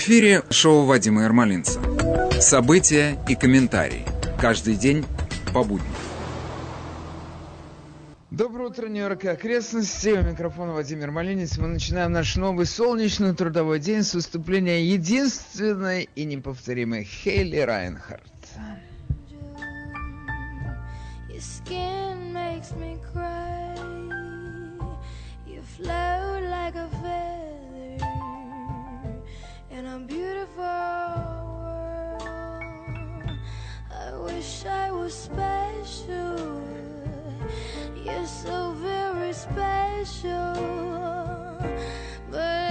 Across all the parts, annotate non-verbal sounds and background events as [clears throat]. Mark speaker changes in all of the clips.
Speaker 1: В эфире шоу Вадима Ермолинца. События и комментарии. Каждый день по будням.
Speaker 2: Доброе утро, Нью-Йорк и окрестности. У микрофона Владимир Малинец. Мы начинаем наш новый солнечный трудовой день с выступления единственной и неповторимой Хейли Райнхард.
Speaker 3: Your float like a feather in a beautiful world. I wish I was special. You're so very special. But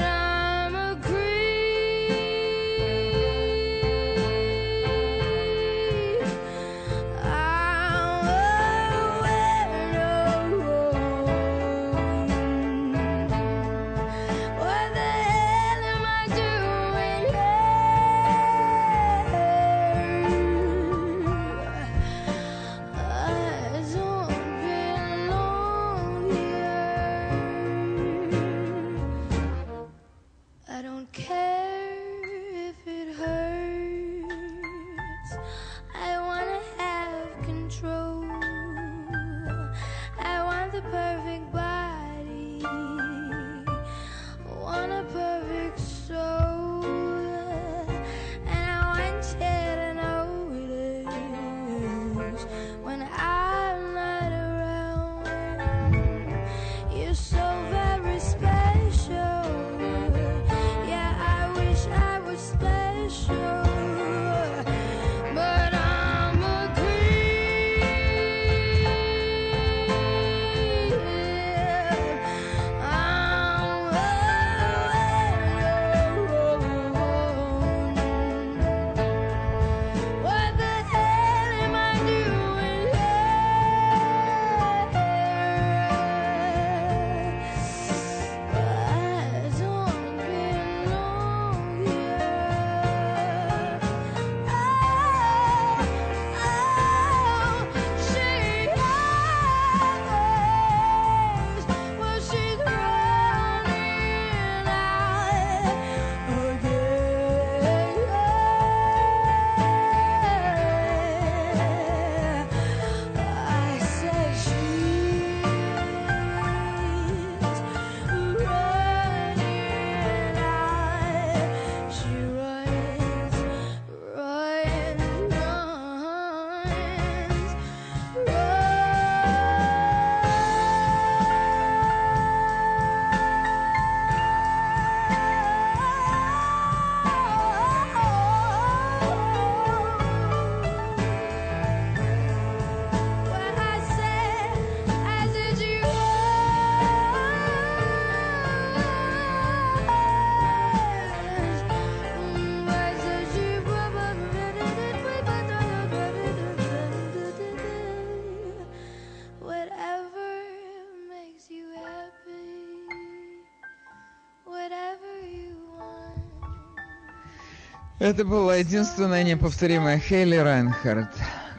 Speaker 2: Это была единственная неповторимая Хейли Райнхард,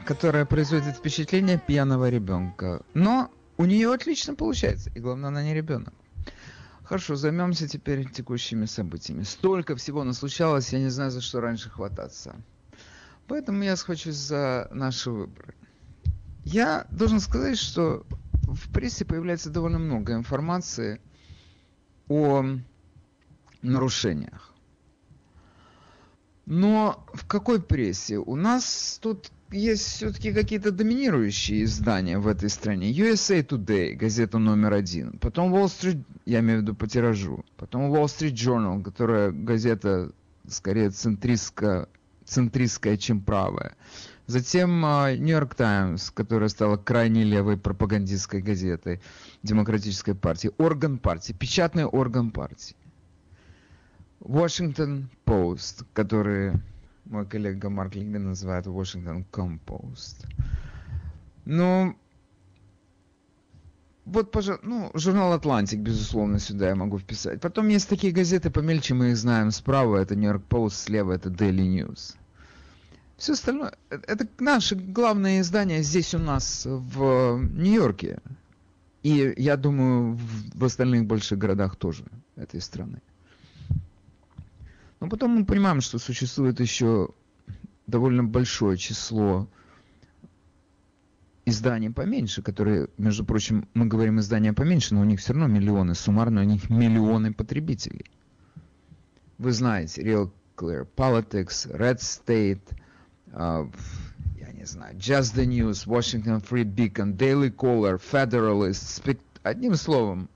Speaker 2: которая производит впечатление пьяного ребенка. Но у нее отлично получается, и главное, она не ребенок. Хорошо, займемся теперь текущими событиями. Столько всего наслучалось, я не знаю, за что раньше хвататься. Поэтому я схвачусь за наши выборы. Я должен сказать, что в прессе появляется довольно много информации о нарушениях. Но в какой прессе? У нас тут есть все-таки какие-то доминирующие издания в этой стране. USA Today, газета номер один. Потом Wall Street, я имею в виду по тиражу. Потом Wall Street Journal, которая газета скорее центристская, центристская чем правая. Затем а, New York Times, которая стала крайне левой пропагандистской газетой демократической партии. Орган партии, печатный орган партии. Washington Post, который мой коллега Марк Лингден называет Washington Compost. Ну, вот, пожалуйста, ну, журнал Атлантик, безусловно, сюда я могу вписать. Потом есть такие газеты помельче, мы их знаем. Справа это York Post, слева это Daily News. Все остальное, э, это наши главные издания здесь у нас в Нью-Йорке. И я думаю, в остальных больших городах тоже этой страны. Но потом мы понимаем, что существует еще довольно большое число изданий поменьше, которые, между прочим, мы говорим издания поменьше, но у них все равно миллионы, суммарно у них миллионы потребителей. Вы знаете, Real Clear Politics, Red State, uh, я не знаю, Just the News, Washington Free Beacon, Daily Caller, Federalist, Spect... одним словом,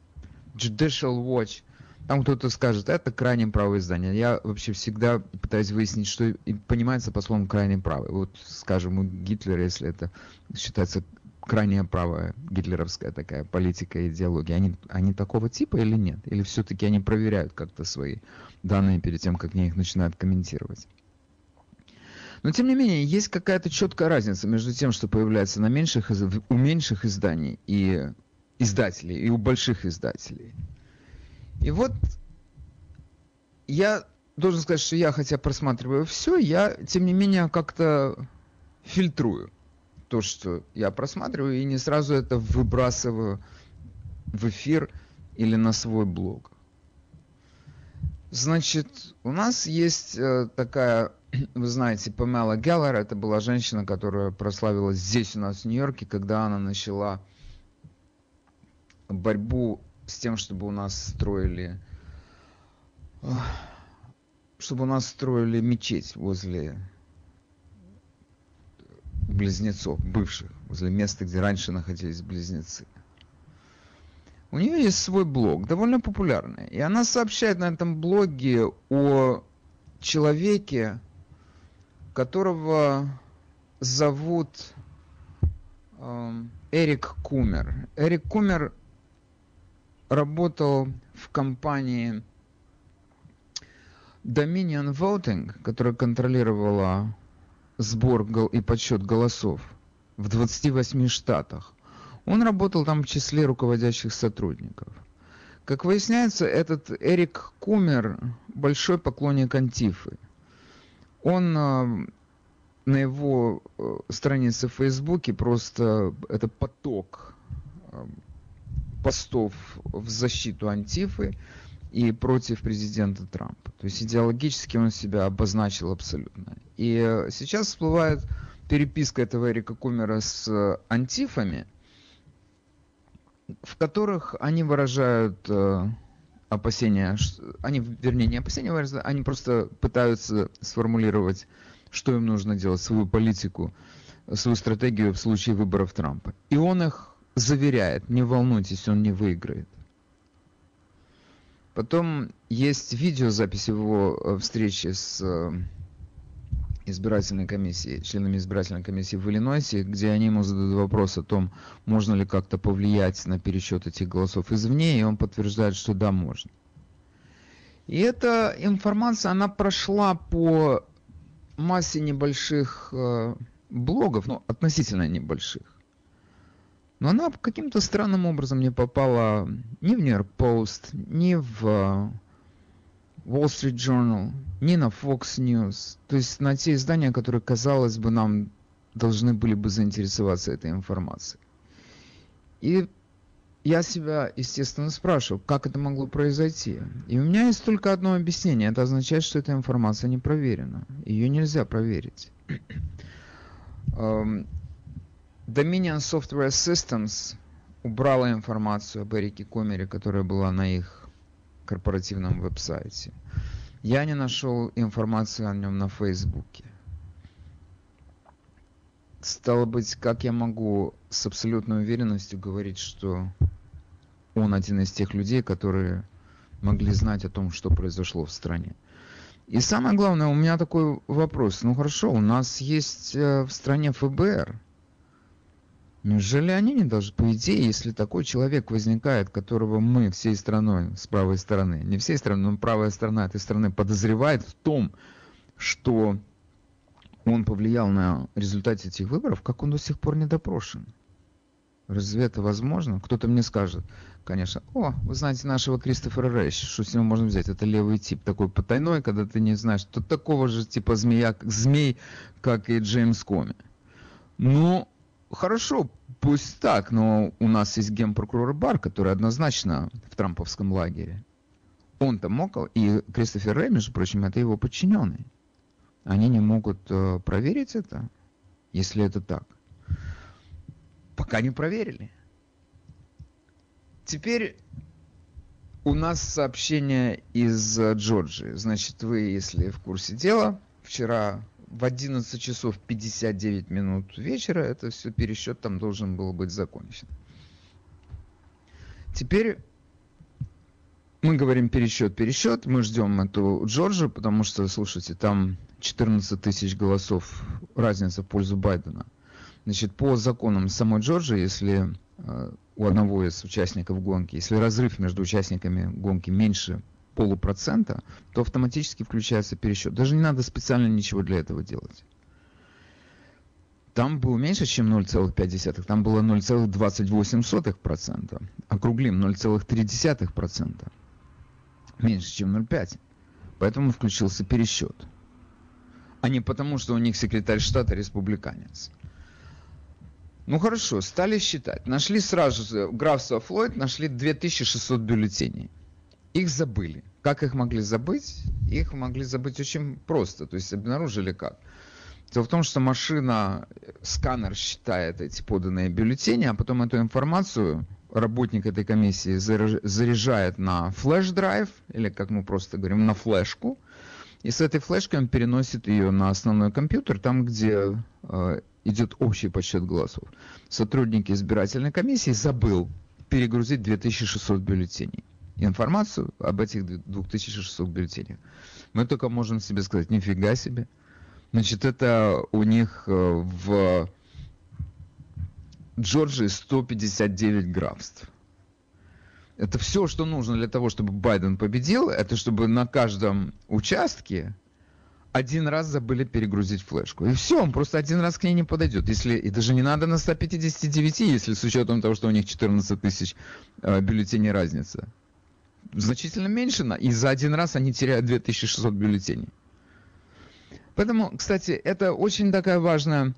Speaker 2: Judicial Watch. Там кто-то скажет, это крайне правое издание. Я вообще всегда пытаюсь выяснить, что понимается по словам крайне правое. Вот, скажем, у Гитлера, если это считается крайне правая гитлеровская такая политика, идеология, они, они такого типа или нет? Или все-таки они проверяют как-то свои данные перед тем, как они их начинают комментировать? Но тем не менее, есть какая-то четкая разница между тем, что появляется на меньших, у меньших изданий и издателей, и у больших издателей. И вот я должен сказать, что я, хотя просматриваю все, я, тем не менее, как-то фильтрую то, что я просматриваю, и не сразу это выбрасываю в эфир или на свой блог. Значит, у нас есть э, такая, [clears throat] вы знаете, Памела Геллер, это была женщина, которая прославилась здесь у нас в Нью-Йорке, когда она начала борьбу с тем, чтобы у нас строили чтобы у нас строили мечеть возле близнецов, бывших, возле места, где раньше находились близнецы. У нее есть свой блог, довольно популярный. И она сообщает на этом блоге о человеке, которого зовут э, Эрик Кумер. Эрик Кумер работал в компании Dominion Voting, которая контролировала сбор и подсчет голосов в 28 штатах. Он работал там в числе руководящих сотрудников. Как выясняется, этот Эрик Кумер большой поклонник Антифы. Он э, на его э, странице в Фейсбуке просто это поток э, постов в защиту Антифы и против президента Трампа. То есть идеологически он себя обозначил абсолютно. И сейчас всплывает переписка этого Эрика Кумера с антифами, в которых они выражают э, опасения, они, вернее, не опасения выражают, они просто пытаются сформулировать, что им нужно делать, свою политику, свою стратегию в случае выборов Трампа. И он их заверяет, не волнуйтесь, он не выиграет. Потом есть видеозапись его э, встречи с э, избирательной комиссией, членами избирательной комиссии в Иллинойсе, где они ему задают вопрос о том, можно ли как-то повлиять на пересчет этих голосов извне, и он подтверждает, что да, можно. И эта информация, она прошла по массе небольших э, блогов, ну, относительно небольших. Но она каким-то странным образом не попала ни в York Post, ни в э, Wall Street Journal, ни на Fox News. То есть на те издания, которые, казалось бы, нам должны были бы заинтересоваться этой информацией. И я себя, естественно, спрашиваю, как это могло произойти. И у меня есть только одно объяснение. Это означает, что эта информация не проверена. Ее нельзя проверить. Dominion Software Systems убрала информацию об Эрике Комере, которая была на их корпоративном веб-сайте. Я не нашел информацию о нем на Фейсбуке. Стало быть, как я могу с абсолютной уверенностью говорить, что он один из тех людей, которые могли знать о том, что произошло в стране. И самое главное, у меня такой вопрос. Ну хорошо, у нас есть э, в стране ФБР. Неужели они не должны, по идее, если такой человек возникает, которого мы всей страной, с правой стороны, не всей страной, но правая сторона этой страны подозревает в том, что он повлиял на результат этих выборов, как он до сих пор не допрошен? Разве это возможно? Кто-то мне скажет, конечно, о, вы знаете нашего Кристофера Рэш, что с него можно взять? Это левый тип, такой потайной, когда ты не знаешь, тут такого же типа змея, змей, как и Джеймс Коми. Ну, хорошо, пусть так, но у нас есть генпрокурор Бар, который однозначно в трамповском лагере. Он-то мог, и Кристофер Рэй, между прочим, это его подчиненный. Они не могут э, проверить это, если это так. Пока не проверили. Теперь у нас сообщение из э, Джорджии. Значит, вы, если в курсе дела, вчера в 11 часов 59 минут вечера это все пересчет там должен был быть закончен. Теперь мы говорим пересчет, пересчет, мы ждем эту Джорджию, потому что, слушайте, там 14 тысяч голосов разница в пользу Байдена. Значит, по законам самой Джорджии, если э, у одного из участников гонки, если разрыв между участниками гонки меньше полупроцента, то автоматически включается пересчет. Даже не надо специально ничего для этого делать. Там было меньше, чем 0,5, там было 0,28%. Округлим 0,3%. Меньше, чем 0,5. Поэтому включился пересчет. А не потому, что у них секретарь штата республиканец. Ну хорошо, стали считать. Нашли сразу же, графство Флойд нашли 2600 бюллетеней. Их забыли. Как их могли забыть? Их могли забыть очень просто. То есть обнаружили как? Дело в том, что машина, сканер считает эти поданные бюллетени, а потом эту информацию работник этой комиссии заряжает на флеш-драйв, или как мы просто говорим, на флешку, и с этой флешкой он переносит ее на основной компьютер, там, где э, идет общий подсчет голосов. Сотрудник избирательной комиссии забыл перегрузить 2600 бюллетеней. Информацию об этих 2600 бюллетенях. Мы только можем себе сказать, нифига себе. Значит, это у них э, в Джорджии 159 графств. Это все, что нужно для того, чтобы Байден победил, это чтобы на каждом участке один раз забыли перегрузить флешку. И все, он просто один раз к ней не подойдет. Если, и даже не надо на 159, если с учетом того, что у них 14 тысяч э, бюллетеней разница. Значительно меньше, и за один раз они теряют 2600 бюллетеней. Поэтому, кстати, это очень такая важная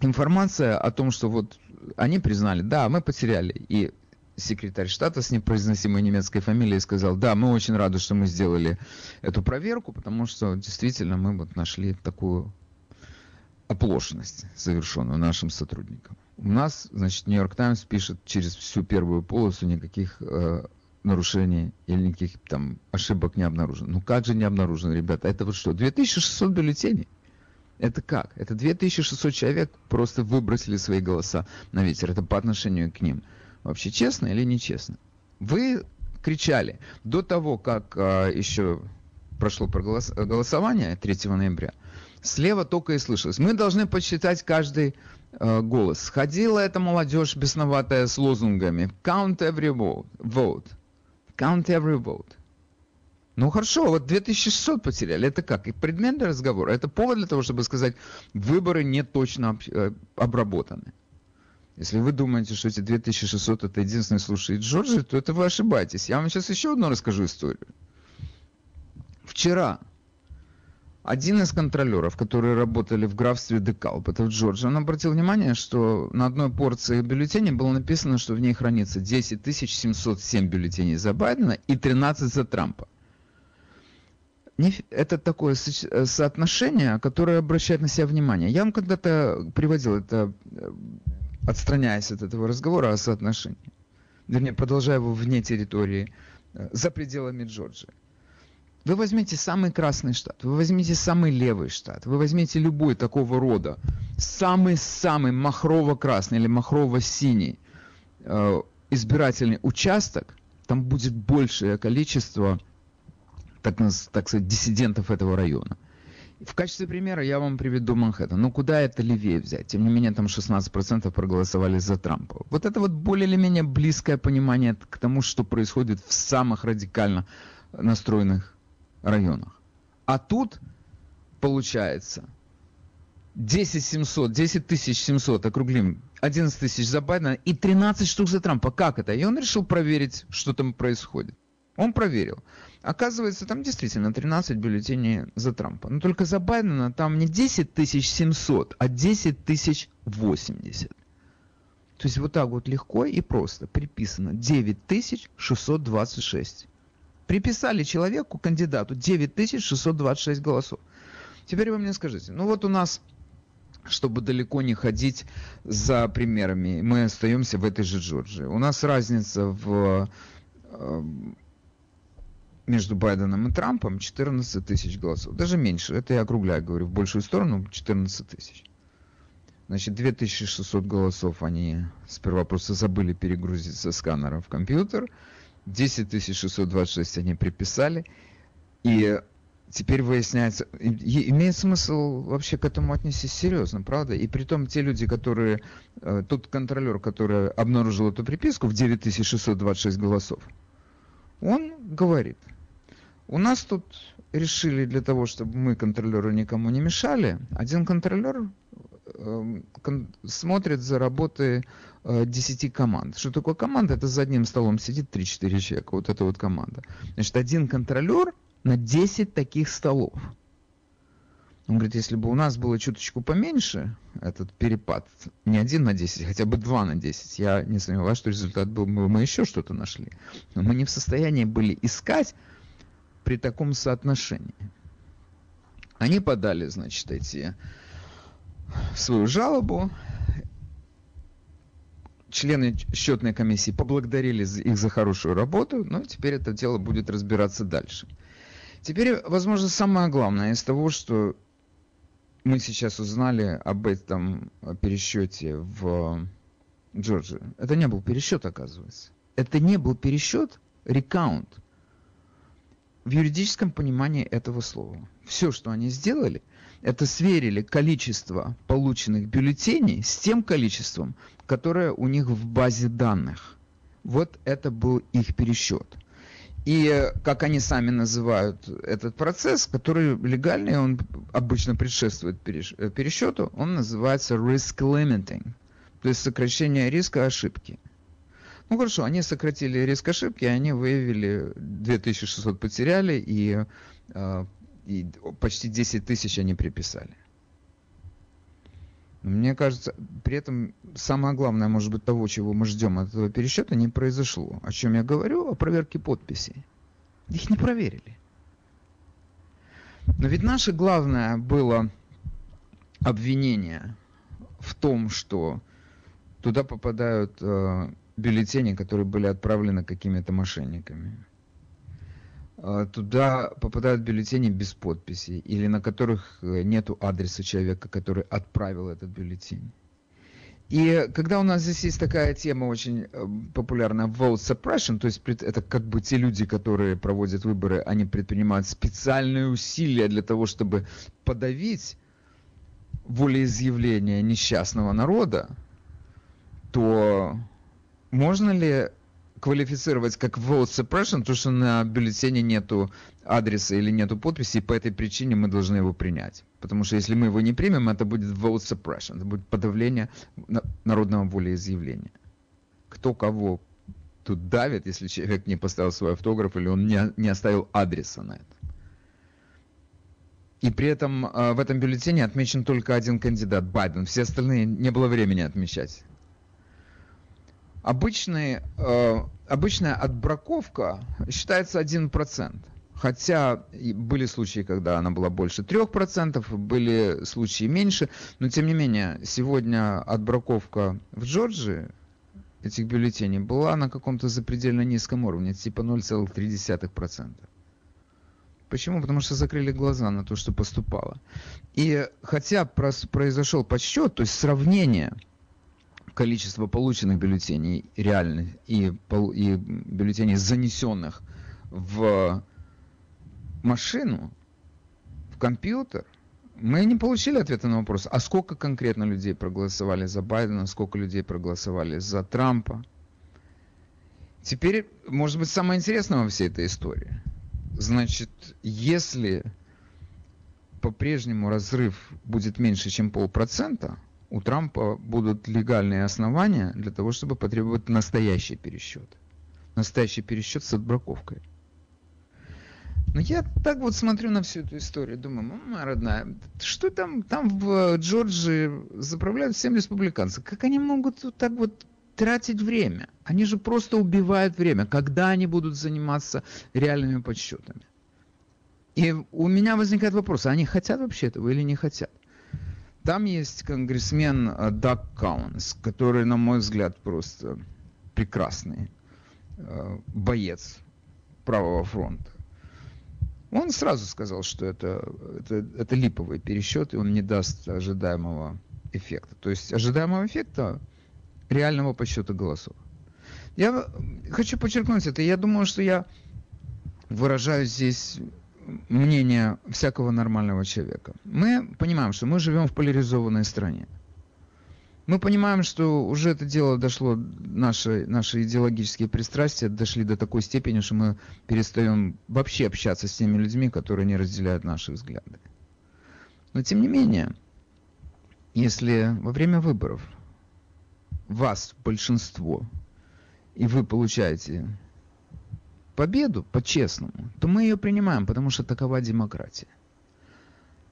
Speaker 2: информация о том, что вот они признали, да, мы потеряли. И секретарь штата с непроизносимой немецкой фамилией сказал, да, мы очень рады, что мы сделали эту проверку, потому что действительно мы вот нашли такую оплошность, совершенную нашим сотрудникам. У нас, значит, Нью-Йорк Таймс пишет через всю первую полосу никаких э, нарушений или никаких там ошибок не обнаружено. Ну как же не обнаружено, ребята? Это вот что, 2600 бюллетеней? Это как? Это 2600 человек просто выбросили свои голоса на ветер. Это по отношению к ним вообще честно или нечестно. Вы кричали до того, как а, еще прошло проголос... голосование 3 ноября, слева только и слышалось. Мы должны подсчитать каждый э, голос. Ходила эта молодежь бесноватая с лозунгами «Count every vote». «Count every vote». Ну хорошо, вот 2600 потеряли. Это как? И предмет для разговора. Это повод для того, чтобы сказать, выборы не точно э, обработаны. Если вы думаете, что эти 2600 это единственный слушает Джорджи, то это вы ошибаетесь. Я вам сейчас еще одну расскажу историю. Вчера один из контролеров, которые работали в графстве Декалп, это в Джорджии, он обратил внимание, что на одной порции бюллетеней было написано, что в ней хранится 10 707 бюллетеней за Байдена и 13 за Трампа. Это такое соотношение, которое обращает на себя внимание. Я вам когда-то приводил это э, отстраняясь от этого разговора о соотношении, вернее, продолжая его вне территории, э, за пределами Джорджии. Вы возьмите самый красный штат, вы возьмите самый левый штат, вы возьмите любой такого рода, самый-самый махрово-красный или махрово-синий э, избирательный участок, там будет большее количество, так, так сказать, диссидентов этого района. В качестве примера я вам приведу Манхэттен. Ну, куда это левее взять? Тем не менее, там 16% проголосовали за Трампа. Вот это вот более или менее близкое понимание к тому, что происходит в самых радикально настроенных районах. А тут, получается, 10 700, 10 700, округлим, 11 тысяч за Байдена и 13 штук за Трампа. Как это? И он решил проверить, что там происходит. Он проверил. Оказывается, там действительно 13 бюллетеней за Трампа. Но только за Байдена там не 10 700, а 10 080. То есть вот так вот легко и просто приписано 9626. Приписали человеку, кандидату, 9626 голосов. Теперь вы мне скажите, ну вот у нас, чтобы далеко не ходить за примерами, мы остаемся в этой же Джорджии. У нас разница в э, между Байденом и Трампом 14 тысяч голосов. Даже меньше. Это я округляю, говорю, в большую сторону 14 тысяч. Значит, 2600 голосов они сперва просто забыли перегрузить со сканера в компьютер. 10626 они приписали. И теперь выясняется, имеет смысл вообще к этому отнестись серьезно, правда? И при том те люди, которые, э, тот контролер, который обнаружил эту приписку в 9626 голосов, он говорит, у нас тут решили для того, чтобы мы контролеру никому не мешали, один контролер смотрит за работой 10 э, команд. Что такое команда? Это за одним столом сидит 3-4 человека. Вот это вот команда. Значит, один контролер на 10 таких столов. Он говорит, если бы у нас было чуточку поменьше, этот перепад, не один на 10, хотя бы два на 10, я не сомневаюсь, что результат был бы, мы еще что-то нашли. Но мы не в состоянии были искать при таком соотношении. Они подали, значит, эти свою жалобу. Члены счетной комиссии поблагодарили их за хорошую работу, но теперь это дело будет разбираться дальше. Теперь, возможно, самое главное из того, что мы сейчас узнали об этом пересчете в Джорджии. Это не был пересчет, оказывается. Это не был пересчет, рекаунт. В юридическом понимании этого слова. Все, что они сделали – это сверили количество полученных бюллетеней с тем количеством, которое у них в базе данных. Вот это был их пересчет. И, как они сами называют этот процесс, который легальный, он обычно предшествует пересчету, он называется risk limiting, то есть сокращение риска ошибки. Ну хорошо, они сократили риск ошибки, они выявили 2600 потеряли и э, и почти 10 тысяч они приписали. Мне кажется, при этом самое главное, может быть, того, чего мы ждем от этого пересчета, не произошло. О чем я говорю? О проверке подписей. Их не проверили. Но ведь наше главное было обвинение в том, что туда попадают э, бюллетени, которые были отправлены какими-то мошенниками. А, туда попадают бюллетени без подписи или на которых э, нет адреса человека, который отправил этот бюллетень. И когда у нас здесь есть такая тема очень э, популярная vote suppression, то есть это как бы те люди, которые проводят выборы, они предпринимают специальные усилия для того, чтобы подавить волеизъявление несчастного народа, то можно ли квалифицировать как vote suppression, то что на бюллетене нету адреса или нету подписи, и по этой причине мы должны его принять. Потому что если мы его не примем, это будет vote suppression, это будет подавление народного волеизъявления. Кто кого тут давит, если человек не поставил свой автограф или он не, не оставил адреса на это. И при этом э, в этом бюллетене отмечен только один кандидат, Байден. Все остальные не было времени отмечать. Обычный, э, обычная отбраковка считается 1%. Хотя были случаи, когда она была больше 3%, были случаи меньше, но тем не менее, сегодня отбраковка в Джорджии этих бюллетеней была на каком-то запредельно низком уровне, типа 0,3%. Почему? Потому что закрыли глаза на то, что поступало. И хотя произошел подсчет, то есть сравнение – количество полученных бюллетеней реальных и, и бюллетеней, занесенных в машину, в компьютер, мы не получили ответа на вопрос, а сколько конкретно людей проголосовали за Байдена, сколько людей проголосовали за Трампа. Теперь, может быть, самое интересное во всей этой истории. Значит, если по-прежнему разрыв будет меньше, чем полпроцента, у Трампа будут легальные основания для того, чтобы потребовать настоящий пересчет. Настоящий пересчет с отбраковкой. Но я так вот смотрю на всю эту историю, думаю, мама родная, что там, там в Джорджии заправляют всем республиканцы? Как они могут вот так вот тратить время. Они же просто убивают время. Когда они будут заниматься реальными подсчетами? И у меня возникает вопрос, а они хотят вообще этого или не хотят? Там есть конгрессмен э, Даг Каунс, который, на мой взгляд, просто прекрасный э, боец правого фронта. Он сразу сказал, что это, это, это липовый пересчет, и он не даст ожидаемого эффекта. То есть ожидаемого эффекта реального подсчета голосов. Я хочу подчеркнуть это. Я думаю, что я выражаю здесь мнение всякого нормального человека. Мы понимаем, что мы живем в поляризованной стране. Мы понимаем, что уже это дело дошло, наши, наши идеологические пристрастия дошли до такой степени, что мы перестаем вообще общаться с теми людьми, которые не разделяют наши взгляды. Но тем не менее, если во время выборов вас большинство, и вы получаете победу по-честному, то мы ее принимаем, потому что такова демократия.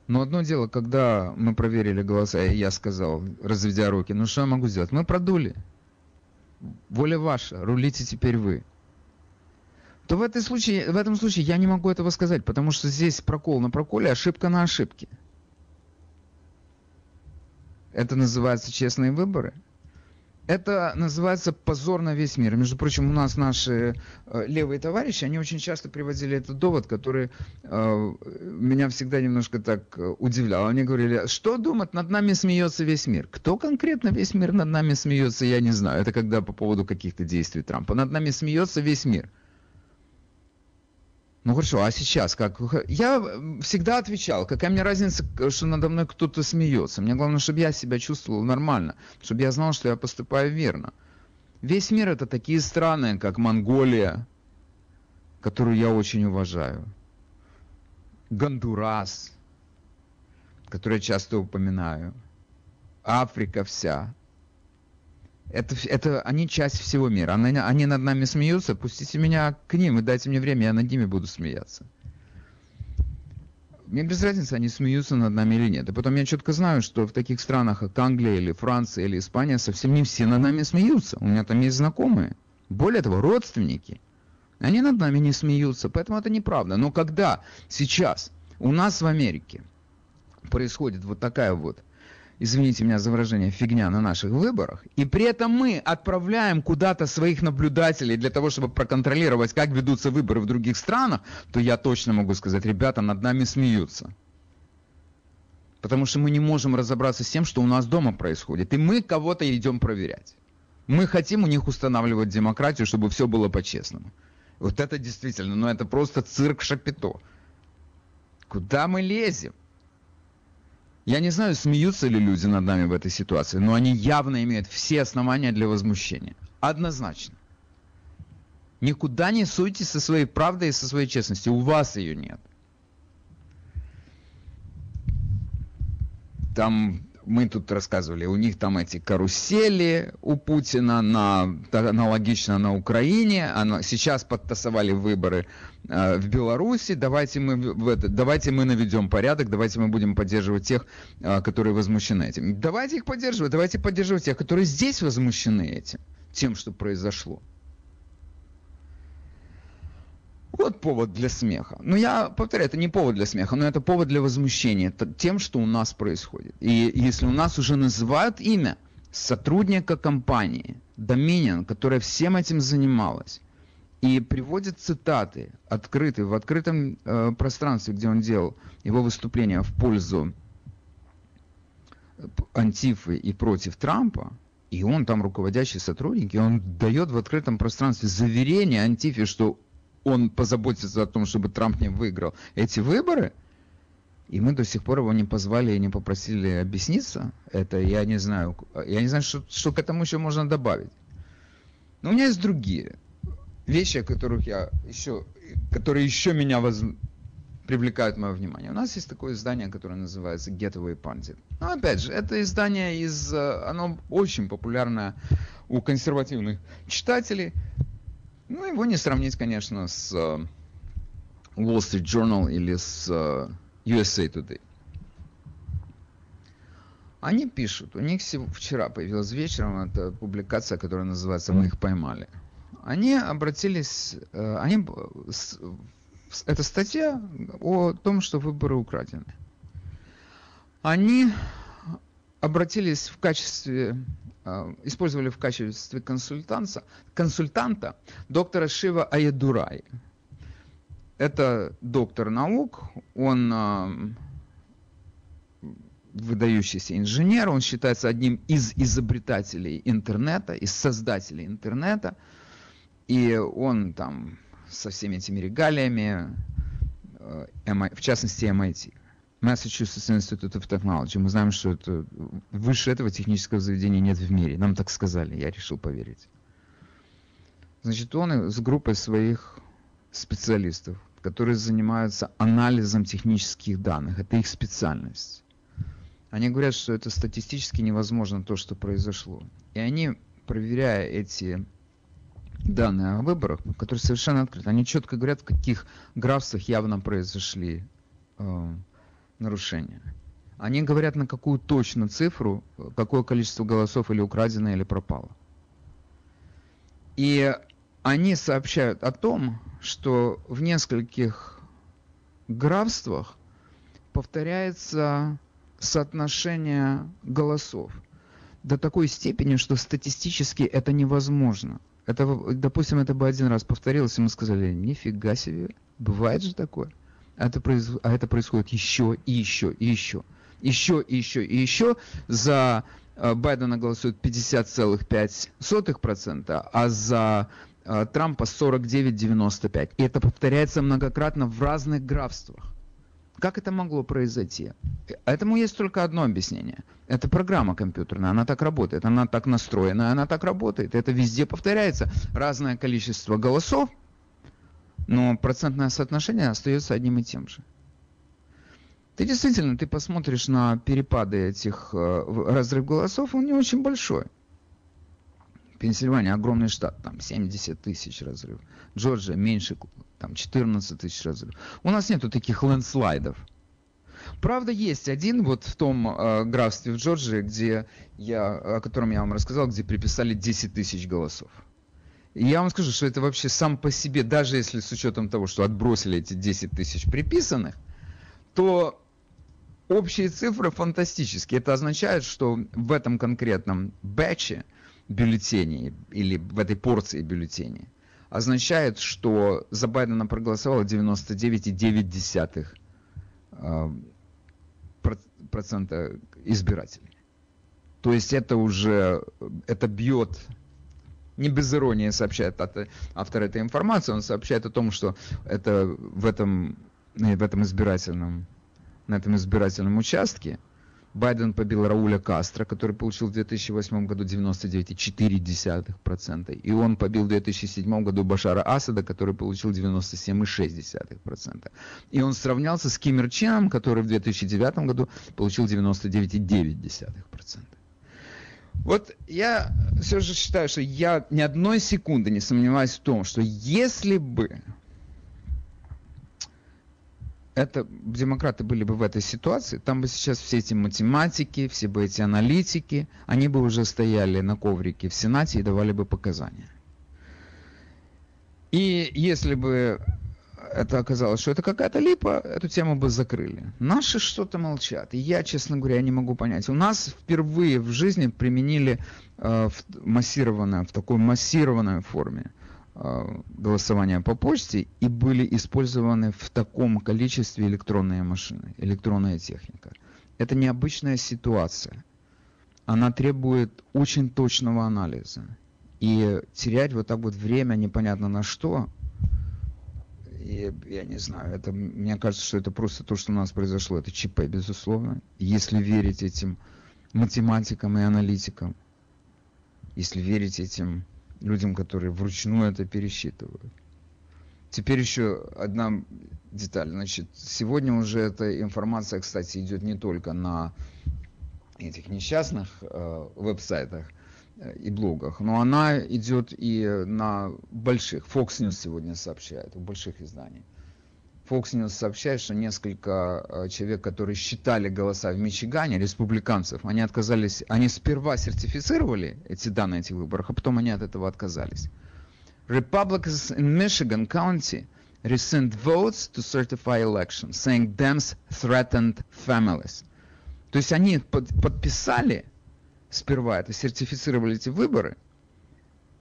Speaker 2: Но одно дело, когда мы проверили голоса, и я сказал, разведя руки, ну что я могу сделать? Мы продули. Воля ваша, рулите теперь вы. То в, этой случае, в этом случае я не могу этого сказать, потому что здесь прокол на проколе, ошибка на ошибке. Это называется честные выборы – это называется позор на весь мир. Между прочим, у нас наши э, левые товарищи, они очень часто приводили этот довод, который э, меня всегда немножко так э, удивлял. Они говорили, что думать, над нами смеется весь мир. Кто конкретно весь мир над нами смеется, я не знаю. Это когда по поводу каких-то действий Трампа. Над нами смеется весь мир. Ну хорошо, а сейчас как? Я всегда отвечал, какая мне разница, что надо мной кто-то смеется. Мне главное, чтобы я себя чувствовал нормально, чтобы я знал, что я поступаю верно. Весь мир это такие страны, как Монголия, которую я очень уважаю. Гондурас, который я часто упоминаю. Африка вся, это, это они часть всего мира. Они, они над нами смеются, пустите меня к ним и дайте мне время, я над ними буду смеяться. Мне без разницы, они смеются над нами или нет. И потом я четко знаю, что в таких странах, как Англия или Франция или Испания, совсем не все над нами смеются. У меня там есть знакомые. Более того, родственники. Они над нами не смеются, поэтому это неправда. Но когда сейчас у нас в Америке происходит вот такая вот извините меня за выражение, фигня на наших выборах, и при этом мы отправляем куда-то своих наблюдателей для того, чтобы проконтролировать, как ведутся выборы в других странах, то я точно могу сказать, ребята над нами смеются. Потому что мы не можем разобраться с тем, что у нас дома происходит. И мы кого-то идем проверять. Мы хотим у них устанавливать демократию, чтобы все было по-честному. Вот это действительно, ну это просто цирк Шапито. Куда мы лезем? Я не знаю, смеются ли люди над нами в этой ситуации, но они явно имеют все основания для возмущения. Однозначно. Никуда не суйтесь со своей правдой и со своей честностью. У вас ее нет. Там мы тут рассказывали, у них там эти карусели у Путина, на, аналогично на Украине, она, сейчас подтасовали выборы э, в Беларуси, давайте мы, в это, давайте мы наведем порядок, давайте мы будем поддерживать тех, э, которые возмущены этим. Давайте их поддерживать, давайте поддерживать тех, которые здесь возмущены этим, тем, что произошло. Вот повод для смеха. Но я повторяю, это не повод для смеха, но это повод для возмущения тем, что у нас происходит. И если у нас уже называют имя сотрудника компании Dominion, которая всем этим занималась, и приводит цитаты, открытые, в открытом э, пространстве, где он делал его выступление в пользу Антифы и против Трампа, и он там руководящий сотрудник, и он дает в открытом пространстве заверение Антифе, что он позаботится о том, чтобы Трамп не выиграл эти выборы, и мы до сих пор его не позвали и не попросили объясниться. Это я не знаю. Я не знаю, что, что к этому еще можно добавить. Но у меня есть другие вещи, о которых я еще, которые еще меня воз... привлекают мое внимание. У нас есть такое издание, которое называется Getaway Pundit. Но опять же, это издание из, э, оно очень популярное у консервативных читателей. Ну, его не сравнить, конечно, с uh, Wall Street Journal или с uh, USA Today. Они пишут, у них вчера появилась вечером эта публикация, которая называется «Мы их поймали». Они обратились, э, они, это статья о том, что выборы украдены. Они обратились в качестве, э, использовали в качестве консультанта, консультанта доктора Шива Аядурай. Это доктор наук, он э, выдающийся инженер, он считается одним из изобретателей интернета, из создателей интернета, и он там со всеми этими регалиями, э, в частности MIT, Massachusetts Institute of Technology. Мы знаем, что это выше этого технического заведения нет в мире. Нам так сказали, я решил поверить. Значит, он с группой своих специалистов, которые занимаются анализом технических данных. Это их специальность. Они говорят, что это статистически невозможно то, что произошло. И они, проверяя эти данные о выборах, которые совершенно открыты, они четко говорят, в каких графствах явно произошли э, нарушения. Они говорят, на какую точно цифру, какое количество голосов или украдено, или пропало. И они сообщают о том, что в нескольких графствах повторяется соотношение голосов до такой степени, что статистически это невозможно. Это, допустим, это бы один раз повторилось, и мы сказали, нифига себе, бывает же такое. Это, произ... а это происходит еще и еще и еще. Еще и еще и еще. За э, Байдена голосует 50,5%, а за э, Трампа 49,95%. И это повторяется многократно в разных графствах. Как это могло произойти? Этому есть только одно объяснение. Это программа компьютерная, она так работает, она так настроена, она так работает. Это везде повторяется. Разное количество голосов, но процентное соотношение остается одним и тем же. Ты действительно, ты посмотришь на перепады этих э, разрыв голосов, он не очень большой. Пенсильвания огромный штат, там 70 тысяч разрыв. Джорджия меньше, там 14 тысяч разрыв. У нас нету таких лендслайдов. Правда, есть один вот в том э, графстве в Джорджии, где я, о котором я вам рассказал, где приписали 10 тысяч голосов. Я вам скажу, что это вообще сам по себе, даже если с учетом того, что отбросили эти 10 тысяч приписанных, то общие цифры фантастические. Это означает, что в этом конкретном бэче – бюллетеней или в этой порции бюллетеней означает, что за Байдена проголосовало 99,9% а, процента избирателей. То есть это уже, это бьет, не без иронии сообщает автор этой информации, он сообщает о том, что это в этом, в этом избирательном, на этом избирательном участке Байден побил Рауля Кастро, который получил в 2008 году 99,4%. И он побил в 2007 году Башара Асада, который получил 97,6%. И он сравнялся с Ким Ир Ченом, который в 2009 году получил 99,9%. Вот я все же считаю, что я ни одной секунды не сомневаюсь в том, что если бы это демократы были бы в этой ситуации, там бы сейчас все эти математики, все бы эти аналитики, они бы уже стояли на коврике в Сенате и давали бы показания. И если бы это оказалось, что это какая-то липа, эту тему бы закрыли. Наши что-то молчат. И я, честно говоря, не могу понять. У нас впервые в жизни применили э, в массированное, в такой массированной форме Э, голосования по почте и были использованы в таком количестве электронные машины, электронная техника. Это необычная ситуация. Она требует очень точного анализа. И терять вот так вот время непонятно на что, и, я не знаю, это, мне кажется, что это просто то, что у нас произошло. Это ЧП, безусловно. Если верить этим математикам и аналитикам, если верить этим людям, которые вручную это пересчитывают. Теперь еще одна деталь. Значит, сегодня уже эта информация, кстати, идет не только на этих несчастных э, веб-сайтах и блогах, но она идет и на больших. Fox News сегодня сообщает, у больших изданий. Fox News сообщает, что несколько э, человек, которые считали голоса в Мичигане, республиканцев, они отказались, они сперва сертифицировали эти данные этих выборах, а потом они от этого отказались. Republicans in Michigan County rescind votes to certify elections, saying Dems threatened families. То есть они под, подписали сперва это, сертифицировали эти выборы,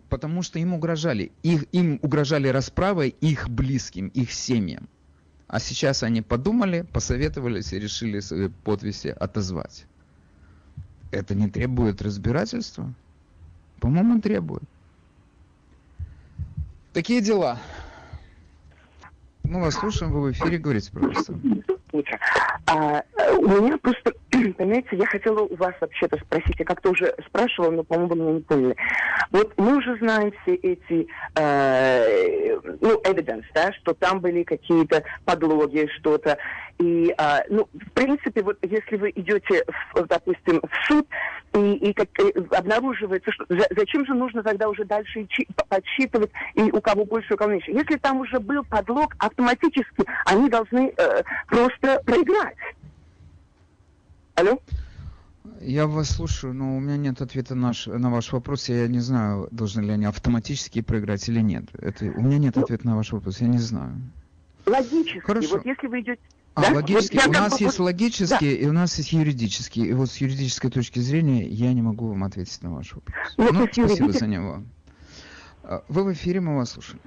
Speaker 2: потому что им угрожали. Их, им угрожали расправой их близким, их семьям. А сейчас они подумали, посоветовались и решили свои подписи отозвать. Это не требует разбирательства? По-моему, требует. Такие дела. Мы вас слушаем, вы в эфире, говорите, пожалуйста.
Speaker 4: Утро. А, у меня просто, [clears throat] понимаете, я хотела у вас вообще-то спросить, я как-то уже спрашивала, но, по-моему, вы меня не поняли. Вот мы уже знаем все эти, э, ну, evidence, да, что там были какие-то подлоги, что-то. И, э, ну, в принципе, вот если вы идете, в, допустим, в суд, и, и как, и обнаруживается, что за, зачем же нужно тогда уже дальше подсчитывать, и у кого больше, у кого меньше. Если там уже был подлог, автоматически они должны э, просто проиграть. Алло?
Speaker 2: Я вас слушаю, но у меня нет ответа на, наш, на ваш вопрос. Я не знаю, должны ли они автоматически проиграть или нет. Это, у меня нет ответа на ваш вопрос, я не знаю.
Speaker 4: Логически.
Speaker 2: Хорошо.
Speaker 4: Вот если вы идете...
Speaker 2: А,
Speaker 4: Да?
Speaker 2: логически.
Speaker 4: Вот
Speaker 2: у нас
Speaker 4: бы
Speaker 2: есть логические, и у нас есть юридические. И вот с юридической точки зрения я не могу вам ответить на ваш вопрос.
Speaker 4: Ну,
Speaker 2: Ну, спасибо
Speaker 4: юридически-
Speaker 2: за него. А, Вы в эфире, мы вас слушаем.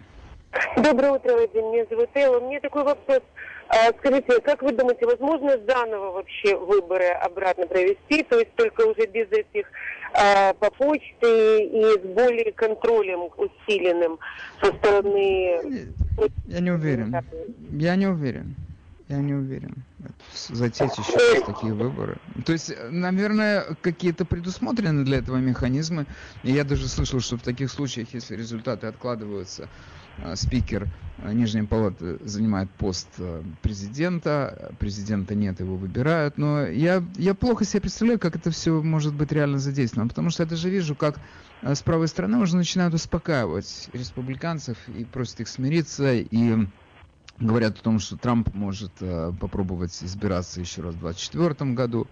Speaker 5: Доброе утро, Вадим. Меня зовут Элла. Мне такой вопрос. А, Скажите, как вы думаете, возможно заново вообще выборы обратно провести, то есть только уже без этих а, по почте и с более контролем усиленным со стороны...
Speaker 2: Я не уверен. Я не уверен. Я не уверен. Затеять еще раз такие выборы. То есть, э, наверное, какие-то предусмотрены для этого механизмы. И я даже слышал, что в таких случаях, если результаты откладываются, э, спикер э, Нижней Палаты занимает пост президента, президента нет, его выбирают. Но я, я плохо себе представляю, как это все может быть реально задействовано. Потому что я даже вижу, как с правой стороны уже начинают успокаивать республиканцев и просят их смириться и говорят о том, что Трамп может э, попробовать избираться еще раз в 2024 году.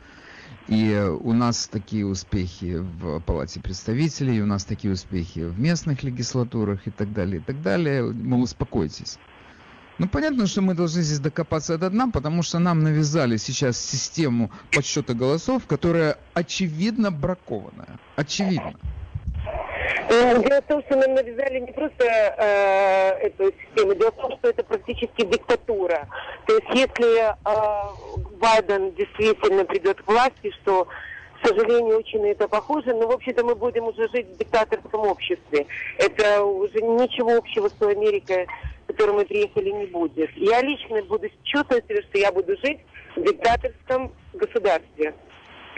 Speaker 2: И у нас такие успехи в Палате представителей, у нас такие успехи в местных легислатурах и так далее, и так далее. Мол, успокойтесь. Ну, понятно, что мы должны здесь докопаться до дна, потому что нам навязали сейчас систему подсчета голосов, которая очевидно бракованная. Очевидно.
Speaker 5: Э, Дело в том, что нам навязали не просто э, эту систему, дело в том, что это практически диктатура. То есть если э, Байден действительно придет к власти, что, к сожалению, очень на это похоже, но, в общем-то, мы будем уже жить в диктаторском обществе. Это уже ничего общего с той Америкой, в которой мы приехали, не будет. Я лично буду чувствовать, что я буду жить в диктаторском государстве.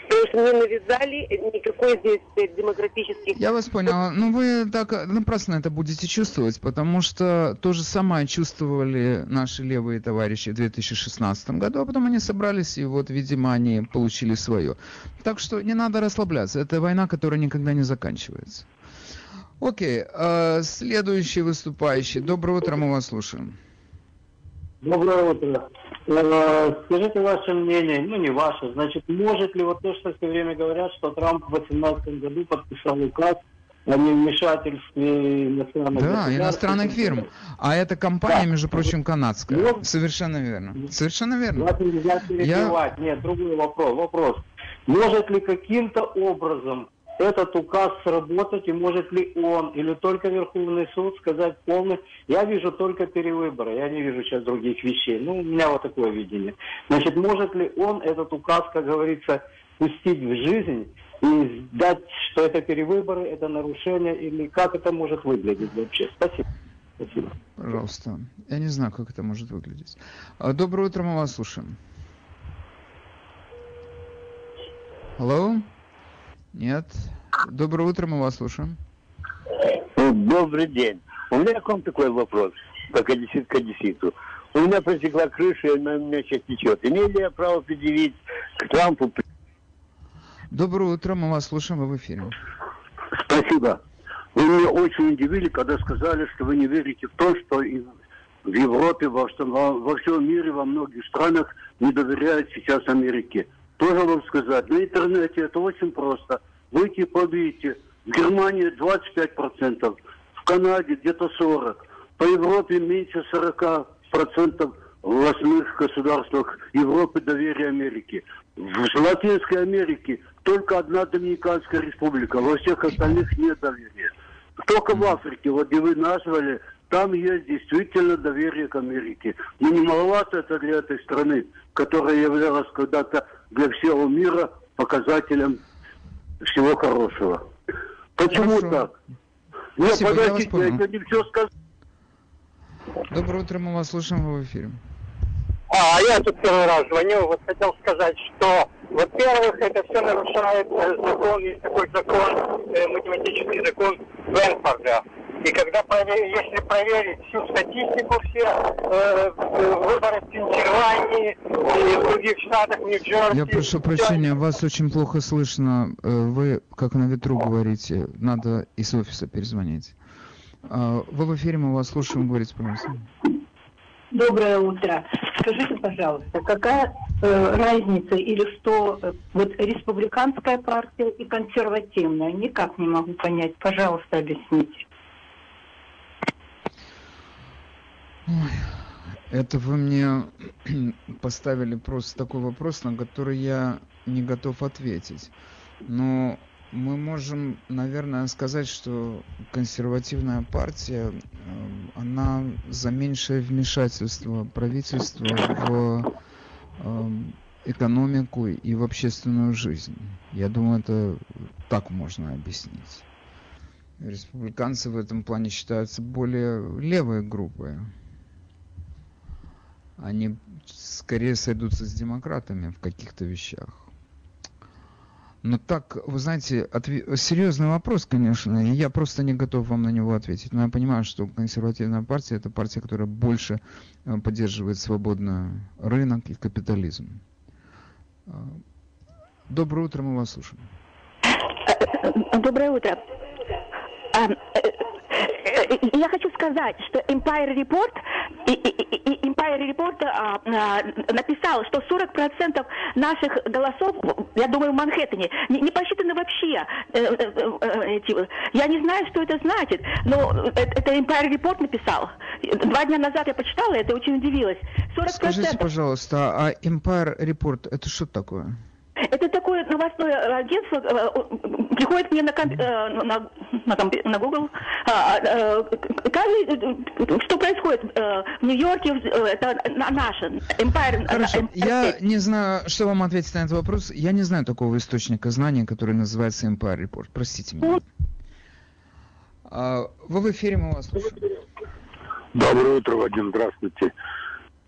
Speaker 5: Потому что мне навязали никакой здесь э, демократических
Speaker 2: Я вас понял. Ну, вы так э, напрасно это будете чувствовать, потому что то же самое чувствовали наши левые товарищи в 2016 году, а потом они собрались, и вот, видимо, они получили свое. Так что не надо расслабляться. Это война, которая никогда не заканчивается. Окей, э, следующий выступающий. Доброе утро, мы вас слушаем.
Speaker 6: Доброе утро. Э, Скажите ваше мнение, ну не ваше, значит, может ли вот то, что все время говорят, что Трамп в 2018 году подписал указ о невмешательстве иностранных
Speaker 2: Да, иностранных фирм. А эта компания,
Speaker 6: Да.
Speaker 2: между прочим, канадская.
Speaker 6: Вот.
Speaker 2: Совершенно верно. Совершенно верно.
Speaker 6: Вас нельзя перебивать. Нет, другой вопрос. Вопрос. Может ли каким-то образом этот указ сработать, и может ли он или только Верховный суд сказать полный... Я вижу только перевыборы, я не вижу сейчас других вещей. Ну, у меня вот такое видение. Значит, может ли он этот указ, как говорится, пустить в жизнь и дать, что это перевыборы, это нарушение, или как это может выглядеть вообще? Спасибо. Спасибо.
Speaker 2: Пожалуйста. Я не знаю, как это может выглядеть. А, Доброе утро, мы вас слушаем. Алло? Нет? Доброе утро, мы вас слушаем.
Speaker 7: Добрый день. У меня к вам такой вопрос, как одессит к одесситу. У меня протекла крыша, и она у меня сейчас течет. Имею ли я право предъявить к Трампу?
Speaker 2: Доброе утро, мы вас слушаем, вы в эфире.
Speaker 7: Спасибо. Вы меня очень удивили, когда сказали, что вы не верите в то, что в Европе, во, во, во всем мире, во многих странах не доверяют сейчас Америке. Тоже вам сказать, на интернете это очень просто. Выйти побейте. В Германии 25%, в Канаде где-то 40%, по Европе меньше 40% в восьмых государствах Европы доверия Америки. В Латинской Америке только одна Доминиканская республика, во всех остальных нет доверия. Только в Африке, вот где вы назвали, там есть действительно доверие к Америке. Но не маловато это для этой страны, которая являлась когда-то для всего мира показателем всего хорошего. Почему
Speaker 2: Хорошо.
Speaker 7: так? Нет,
Speaker 2: Спасибо, я вас
Speaker 7: подождите, я
Speaker 2: понял.
Speaker 7: еще не все сказал.
Speaker 2: Доброе утро, мы вас слушаем вы в эфире.
Speaker 8: А, я тут первый раз звоню. Вот хотел сказать, что, во-первых, это все нарушает э, закон, есть такой закон, э, математический закон Бенфорда. И когда если проверить всю статистику, все э, э, выборы в Пенсильвании и в других штатах, в Нью-Джерси...
Speaker 2: Я прошу прощения, вас очень плохо слышно. Э, Вы как на ветру говорите. Надо из офиса перезвонить. А, Вы в эфире, мы вас слушаем, говорите, пожалуйста.
Speaker 9: Доброе утро. Скажите, пожалуйста, какая э, разница или что э, вот республиканская партия и консервативная? Никак не могу понять. Пожалуйста, объясните.
Speaker 2: Это вы мне [clears throat] поставили просто такой вопрос, на который я не готов ответить. Но мы можем, наверное, сказать, что консервативная партия, э, она за меньшее вмешательство правительства в э, экономику и в общественную жизнь. Я думаю, это так можно объяснить. Республиканцы в этом плане считаются более левой группой они скорее сойдутся с демократами в каких-то вещах. Но так, вы знаете, отве- серьезный вопрос, конечно, и я просто не готов вам на него ответить. Но я понимаю, что консервативная партия это партия, которая больше э, поддерживает свободный рынок и капитализм. А, Доброе утро, мы вас слушаем.
Speaker 10: Доброе утро. Я хочу сказать, что Empire Report, и- и- и- Empire Report а, а, написал, что 40% наших голосов, я думаю, в Манхэттене, не, не посчитаны вообще. Э, э, э. Я не знаю, что это значит, но это, это Empire Report написал. Два дня назад я почитала это, очень удивилась. 40%.
Speaker 2: Скажите, пожалуйста, а Empire Report это что такое?
Speaker 10: Это такое новостное агентство, э, э, приходит мне на, комп- э, на, на, комп- на Google, а, э, каждый, что происходит в Нью-Йорке, это на- наше, Empire.
Speaker 2: Хорошо,
Speaker 10: Empire
Speaker 2: я не знаю, что вам ответить на этот вопрос. Я не знаю такого источника знаний, который называется Empire Report. Простите меня. А, Вы в эфире, мы вас слушаем.
Speaker 11: Доброе утро, Вадим, здравствуйте.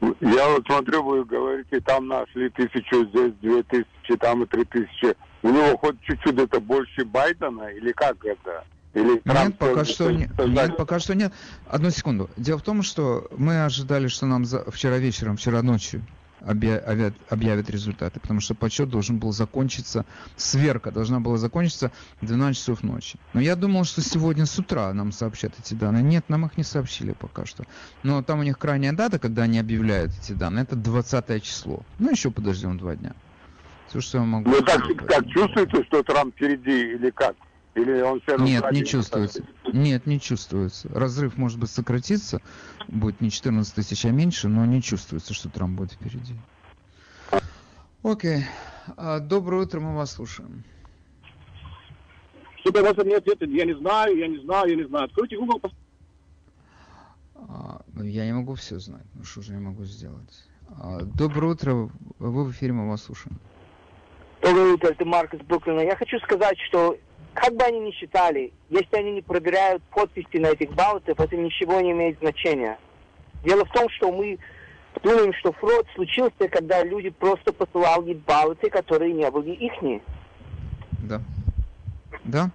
Speaker 11: Я вот смотрю, вы говорите, там нашли тысячу, здесь две тысячи, там и три тысячи. У него хоть чуть-чуть это больше Байдена или как это? Или Трамп
Speaker 2: Нет, пока что
Speaker 11: сказать?
Speaker 2: Нет, пока что нет. Одну секунду. Дело в том, что мы ожидали, что нам за- вчера вечером, вчера ночью объя- объя- объявят результаты, потому что подсчет должен был закончиться, сверка должна была закончиться в 12 часов ночи. Но я думал, что сегодня с утра нам сообщат эти данные. Нет, нам их не сообщили пока что. Но там у них крайняя дата, когда они объявляют эти данные, это 20 число. Ну, еще подождем два дня. Все, что я могу
Speaker 11: Ну, так,
Speaker 2: этому.
Speaker 11: чувствуете, что Трамп впереди или как? Или он все равно
Speaker 2: Нет, не чувствуется. Нет, не чувствуется. Разрыв, может быть, сократится. Будет не 14 тысяч, а меньше, но не чувствуется, что Трамп будет впереди. Окей. А, Доброе утро, мы вас слушаем.
Speaker 12: Что вас мне ответить? Я не знаю, я не знаю, я не знаю. Откройте Google,
Speaker 2: А, ну, Я не могу все знать. Ну что же я могу сделать? А, Доброе утро. Вы в эфире, мы вас слушаем.
Speaker 13: Доброе утро, это Марк из Бруклина. Я хочу сказать, что как бы они ни считали, если они не проверяют подписи на этих баллотах, это ничего не имеет значения. Дело в том, что мы думаем, что фрод случился, когда люди просто посылали баллоты, которые не были ихние.
Speaker 2: Да. Да?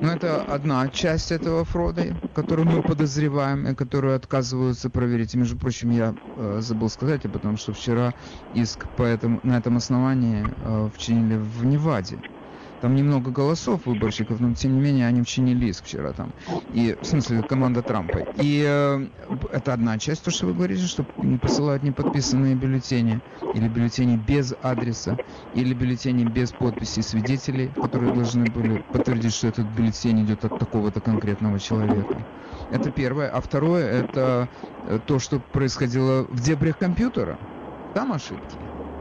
Speaker 2: Ну, это одна часть этого фрода, которую мы подозреваем и которую отказываются проверить. И, между прочим, я э, забыл сказать об этом, что вчера иск по этому, на этом основании э, вчинили в Неваде. Там немного голосов выборщиков, но тем не менее они вчинили иск вчера там. И, в смысле, команда Трампа. И э, это одна часть, то, что вы говорите, что не посылают неподписанные бюллетени, или бюллетени без адреса, или бюллетени без подписей свидетелей, которые должны были подтвердить, что этот бюллетень идет от такого-то конкретного человека. Это первое. А второе, это э, то, что происходило в дебрях компьютера. Там ошибки,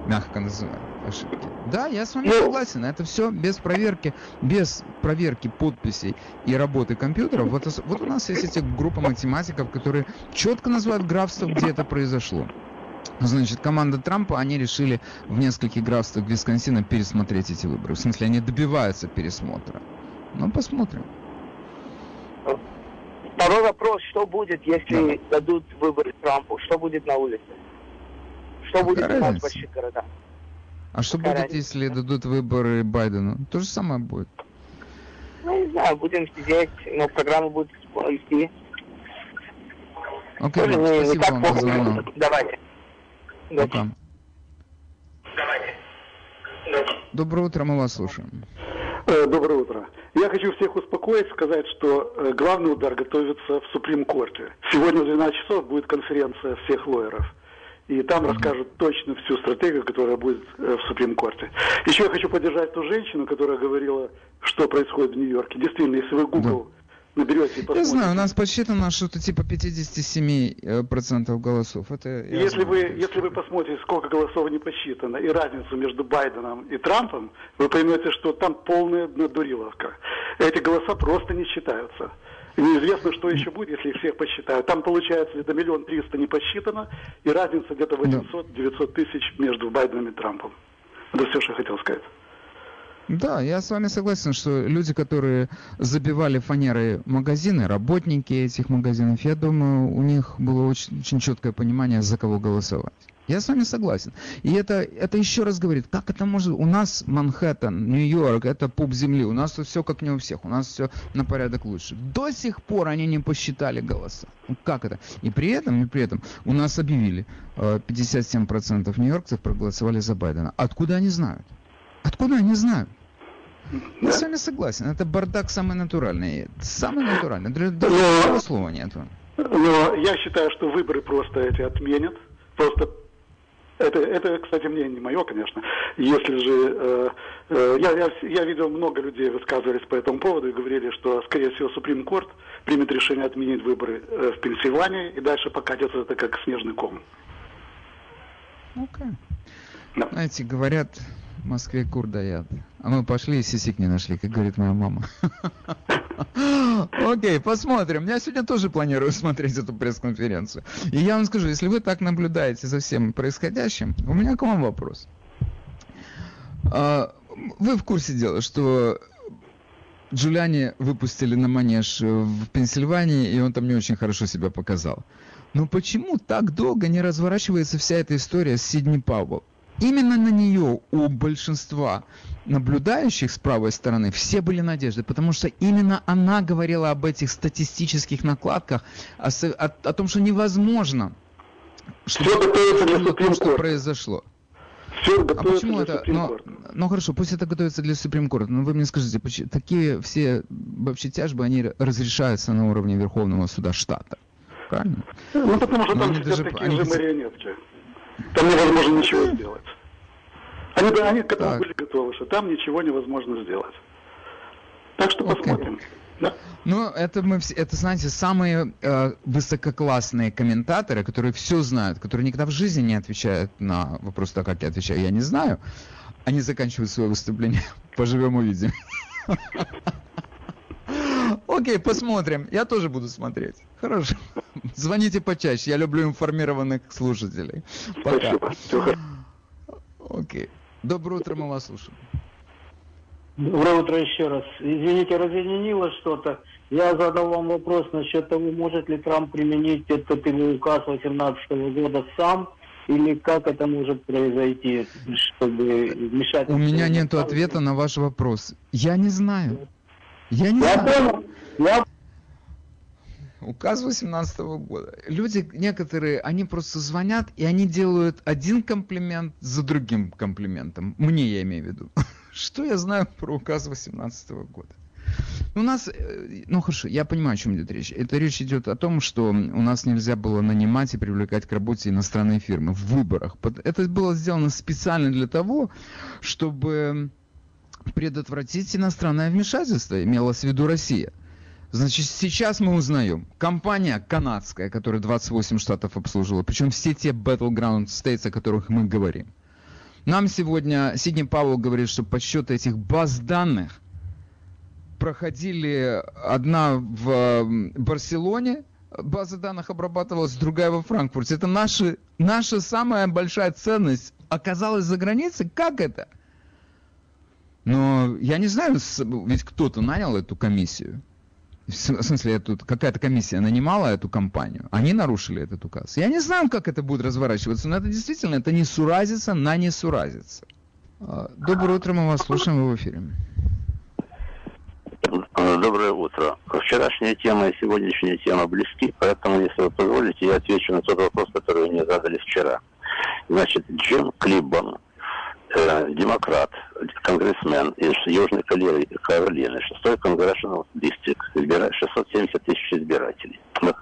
Speaker 2: мягко называем ошибки. Да, я с вами согласен. Это все без проверки, без проверки подписей и работы компьютеров. Вот, вот у нас есть эти группа математиков, которые четко называют графство, где это произошло. Значит, команда Трампа, они решили в нескольких графствах Висконсина пересмотреть эти выборы. В смысле, они добиваются пересмотра. Ну, посмотрим.
Speaker 13: Второй вопрос, что будет, если дадут выборы Трампу? Что будет на улице? Что будет
Speaker 2: Какая
Speaker 13: нас в больших городах?
Speaker 2: А что
Speaker 13: Какая
Speaker 2: будет, если дадут выборы Байдену? То же самое будет.
Speaker 13: Ну, не знаю, будем сидеть, но программа будет идти.
Speaker 2: Окей,
Speaker 13: Тоже не- не
Speaker 2: спасибо
Speaker 13: так
Speaker 2: вам за звонок.
Speaker 13: Давайте.
Speaker 2: Пока. Доброе утро, мы вас слушаем.
Speaker 14: Э, Доброе утро. Я хочу всех успокоить, сказать, что э, главный удар готовится в Суприм-корте. Сегодня в 12 часов будет конференция всех лоеров. И там расскажут точно всю стратегию, которая будет э, в Суприм-корте. Еще я хочу поддержать ту женщину, которая говорила, что происходит в Нью-Йорке. Действительно, если вы Google наберете и
Speaker 2: Я
Speaker 14: посмотрите...
Speaker 2: знаю, у нас подсчитано что-то типа 57% процентов голосов. Это я
Speaker 14: Если
Speaker 2: знаю.
Speaker 14: вы, если вы посмотрите, сколько голосов не посчитано, и разницу между Байденом и Трампом, вы поймете, что там полная надуриловка. Эти голоса просто не считаются. Неизвестно, что еще будет, если их всех посчитают. Там получается где-то миллион триста не посчитано, и разница где-то 800-900 тысяч между Байденом и Трампом. Это все, что я хотел сказать.
Speaker 2: Да, я с вами согласен, что люди, которые забивали фанерой магазины, работники этих магазинов, я думаю, у них было очень, очень четкое понимание, за кого голосовать. Я с вами согласен. И это, это еще раз говорит, как это может... У нас Манхэттен, Нью-Йорк, это пуп земли. У нас все как не у всех. У нас все на порядок лучше. До сих пор они не посчитали голоса. Ну, Как это? И при этом, и при этом у нас объявили, э, 57% нью-йоркцев проголосовали за Байдена. Откуда они знают? Откуда они знают? Я с вами согласен. Это бардак самый натуральный. Самый натуральный. Даже другого слова нет.
Speaker 14: Но я считаю, что выборы просто эти отменят. Просто это, это, кстати, мнение не мое, конечно. Если же э, э, я, я, я видел много людей высказывались по этому поводу и говорили, что, скорее всего, Суприм Корт примет решение отменить выборы э, в Пенсильвании и дальше покатится это как снежный ком.
Speaker 2: Окей. Знаете, говорят, в Москве кур даят. А мы пошли и сисек не нашли, как говорит моя мама. [laughs] Окей, посмотрим. Я сегодня тоже планирую смотреть эту пресс-конференцию. И я вам скажу, если вы так наблюдаете за всем происходящим, у меня к вам вопрос. А, Вы в курсе дела, что Джулиани выпустили на манеж в Пенсильвании, и он там не очень хорошо себя показал. Но почему так долго не разворачивается вся эта история с Сидни Пауэлл? Именно на нее у большинства наблюдающих с правой стороны все были надежды, потому что именно она говорила об этих статистических накладках, о, о- о том, что невозможно, что, то, что произошло.
Speaker 14: Все
Speaker 2: А почему
Speaker 14: для
Speaker 2: это?
Speaker 14: Суприм
Speaker 2: Ну, хорошо, пусть это готовится для Суприм Корта. Но вы мне скажите, поч- такие все вообще тяжбы, они разрешаются на уровне Верховного суда штата. Правильно?
Speaker 14: Ну, потому что
Speaker 2: Но
Speaker 14: там
Speaker 2: они даже-
Speaker 14: такие
Speaker 2: они
Speaker 14: же марионетки. Там невозможно ничего сделать. Они, бы- они к этому
Speaker 2: Так.
Speaker 14: были готовы, что там ничего невозможно сделать. Так что посмотрим. Да.
Speaker 2: Ну, это мы все, это, знаете, самые э, высококлассные комментаторы, которые все знают, которые никогда в жизни не отвечают на вопрос, так как я отвечаю, я не знаю. Они заканчивают свое выступление. [laughs] Поживем увидим. [laughs] Окей, посмотрим. Я тоже буду смотреть. Хорошо. Звоните почаще. Я люблю информированных слушателей. Пока. Окей. Доброе утро, мы вас слушаем.
Speaker 6: Доброе утро еще раз. Извините, разъединило что-то. Я задал вам вопрос насчет того, может ли Трамп применить этот его указ 2018 года сам, или как это может произойти, чтобы вмешать...
Speaker 2: У меня нет ответа на ваш вопрос. Я не знаю. Я не
Speaker 6: Я
Speaker 2: знаю.
Speaker 6: понял. Я
Speaker 2: Указ 18 года. Люди некоторые, они просто звонят, и они делают один комплимент за другим комплиментом. Мне я имею в виду. [laughs] Что я знаю про указ 18 года? У нас, э, ну хорошо, я понимаю, о чем идет речь. Это речь идет о том, что у нас нельзя было нанимать и привлекать к работе иностранные фирмы в выборах. Это было сделано специально для того, чтобы предотвратить иностранное вмешательство, имелось в виду Россия. Значит, сейчас мы узнаем, компания канадская, которая 28 штатов обслуживала, причем все те battleground states, о которых мы говорим. Нам сегодня Сидни Пауэлл говорит, что подсчеты этих баз данных проходили одна в Барселоне, база данных обрабатывалась, другая во Франкфурте. Это наши, наша самая большая ценность оказалась за границей. Как это? Но я не знаю, ведь кто-то нанял эту комиссию. В смысле, какая-то комиссия нанимала эту компанию. Они нарушили этот указ. Я не знаю, как это будет разворачиваться, но это действительно, это не суразится на не суразится. А, доброе утро, мы вас слушаем, вы в эфире.
Speaker 15: Доброе утро. Вчерашняя тема и сегодняшняя тема близки, поэтому, если вы позволите, я отвечу на тот вопрос, который вы мне задали вчера. Значит, Джим Клиббон, э, демократ, конгрессмен из Южной Каролины, 6 Congressional District, 670 тысяч избирателей. Но,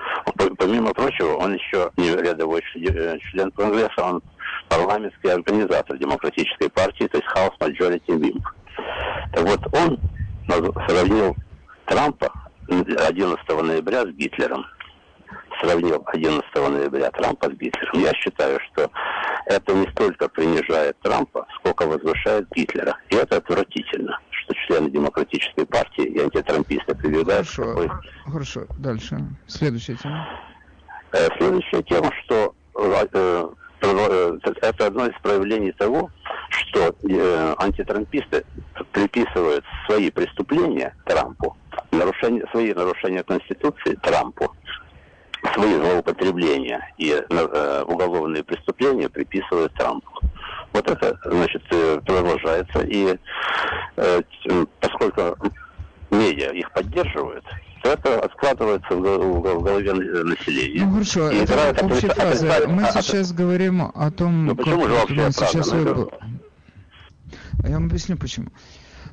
Speaker 15: помимо прочего, он еще не рядовой э, член Конгресса, он парламентский организатор демократической партии, то есть House Majority Whip. Так вот, он сравнил Трампа 11 ноября с Гитлером. Сравнил 11 ноября Трампа с Гитлером. Я считаю, что это не столько принижает Трампа, сколько возвышает Гитлера. И это отвратительно, что члены демократической партии и антитрамписты прибегают
Speaker 2: хорошо,
Speaker 15: такой...
Speaker 2: Хорошо, дальше. Следующая тема.
Speaker 15: Э, следующая тема, что э, э, это одно из проявлений того, что э, антитрамписты приписывают свои преступления Трампу, нарушение, свои нарушения Конституции Трампу, свои злоупотребления и э, уголовные преступления приписывают Трампу. Вот это, значит, э, продолжается. И э, поскольку медиа их поддерживают, то это откладывается в, голове населения.
Speaker 2: Ну хорошо, и это общая фраза. Мы сейчас говорим о том,
Speaker 15: ну, почему как же общая фраза?
Speaker 2: сейчас... Ну, а я вам объясню почему.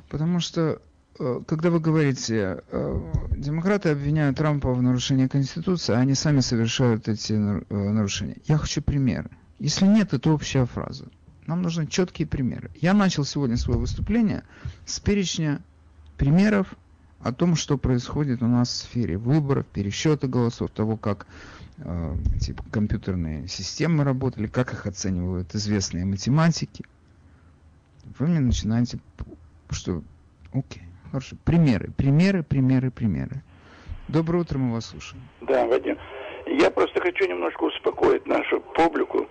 Speaker 2: Потому что Э, когда вы говорите, э, демократы обвиняют Трампа в нарушении Конституции, а они сами совершают эти э, нарушения. Я хочу примеры. Если нет, это общая фраза. Нам нужны четкие примеры. Я начал сегодня свое выступление с перечня примеров о том, что происходит у нас в сфере выборов, пересчета голосов, того, как э, типа, компьютерные системы работали, как их оценивают известные математики. Вы мне начинаете, что окей, Хорошо. Примеры, примеры, примеры, примеры. Доброе утро, мы вас слушаем.
Speaker 16: Да, Вадим. Я просто хочу немножко успокоить нашу публику.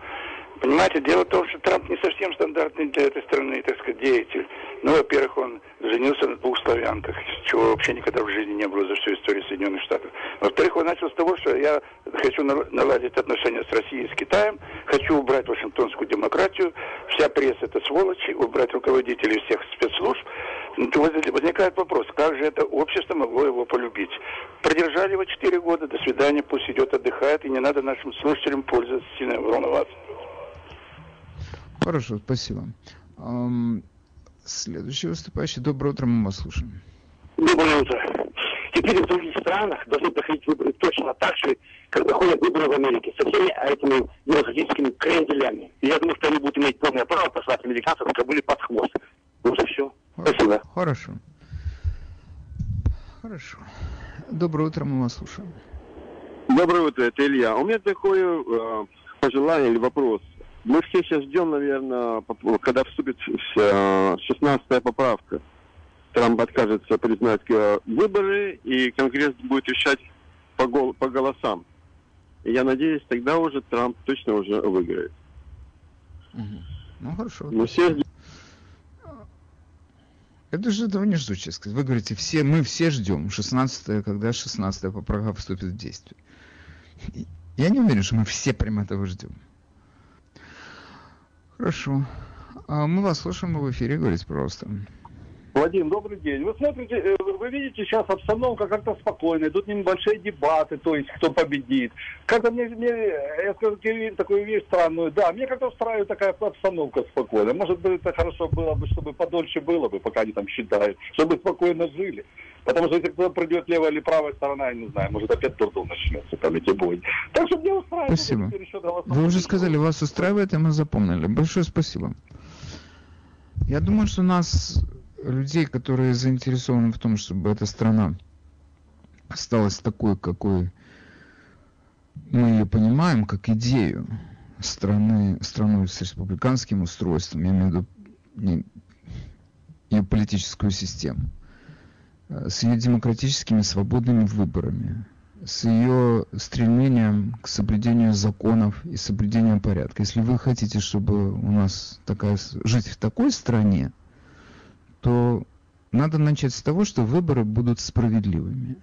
Speaker 16: Понимаете, дело в том, что Трамп не совсем стандартный для этой страны, так сказать, деятель. Ну, во-первых, он женился на двух славянках, чего вообще никогда в жизни не было за всю историю Соединенных Штатов. Во-вторых, он начал с того, что я хочу наладить отношения с Россией и с Китаем, хочу убрать Вашингтонскую демократию, вся пресса это сволочи, убрать руководителей всех спецслужб. Ну, возникает вопрос, как же это общество могло его полюбить? Продержали его четыре года, до свидания, пусть идет, отдыхает, и не надо нашим слушателям пользоваться сильно волноваться.
Speaker 2: Хорошо, спасибо. Следующий выступающий. Доброе утро, мы вас слушаем.
Speaker 17: Доброе утро. Теперь в других странах должны проходить выборы точно так же, как проходят выборы в Америке, со всеми этими демократическими кренделями. И я думаю, что они будут иметь полное право послать американцев, которые были под хвост. Вот и все. Спасибо.
Speaker 2: Хорошо. Хорошо. Доброе утро, мы вас слушаем.
Speaker 18: Доброе утро, это Илья. У меня такое э, пожелание или вопрос мы все сейчас ждем, наверное, когда вступит 16-я поправка. Трамп откажется признать э, выборы, и Конгресс будет решать по, гол по голосам. И я надеюсь, тогда уже Трамп точно уже выиграет.
Speaker 2: Угу. Ну хорошо.
Speaker 18: Мы все ждем.
Speaker 2: Это же этого не жду, честно сказать. Вы говорите, все, мы все ждем 16 когда 16-я поправка вступит в действие. Я не уверен, что мы все прямо этого ждем. Хорошо. А мы вас слушаем, мы в эфире, говорите, пожалуйста.
Speaker 12: Владимир, добрый день. Вы смотрите, э, вы видите, сейчас обстановка как-то спокойная, идут небольшие дебаты, то есть кто победит. Как-то мне, мне я скажу такую вещь странную, да, мне как-то устраивает такая обстановка спокойная. Может быть, это хорошо было бы, чтобы подольше было бы, пока они там считают, чтобы спокойно жили. Потому что если кто-то придет левая или правая сторона, я не знаю, может опять дурдом начнется, там эти бои. Так что мне устраивает.
Speaker 2: Спасибо. Вы уже сказали, вас устраивает, и мы запомнили. Большое спасибо. Я думаю, что нас, людей, которые заинтересованы в том, чтобы эта страна осталась такой, какой мы ее понимаем, как идею страны, страну с республиканским устройством, я имею в виду не- ее политическую систему, э, с ее демократическими свободными выборами, с ее стремлением к соблюдению законов и соблюдению порядка. Если вы хотите, чтобы у нас такая, жить в такой стране, то надо начать с того, что выборы будут справедливыми.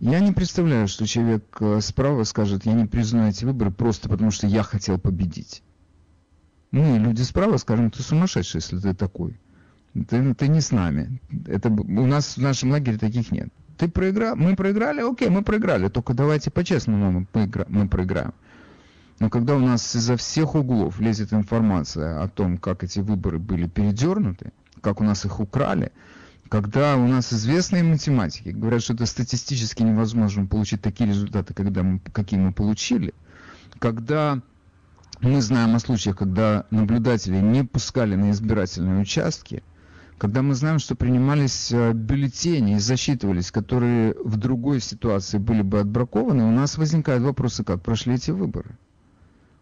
Speaker 2: Я не представляю, что человек э, справа скажет, я не признаю эти выборы просто потому, что я хотел победить. Мы, люди справа, скажем, ты сумасшедший, если ты такой. Ты, ты не с нами. Это, у нас в нашем лагере таких нет. Ты проиграл, мы проиграли, окей, мы проиграли, только давайте по-честному мы, мы проиграем. Но когда у нас изо всех углов лезет информация о том, как эти выборы были передернуты, как у нас их украли, когда у нас известные математики говорят, что это статистически невозможно получить такие результаты, когда мы, какие мы получили, когда мы знаем о случаях, когда наблюдатели не пускали на избирательные участки, когда мы знаем, что принимались э, бюллетени и засчитывались, которые в другой ситуации были бы отбракованы, у нас возникают вопросы, как прошли эти выборы.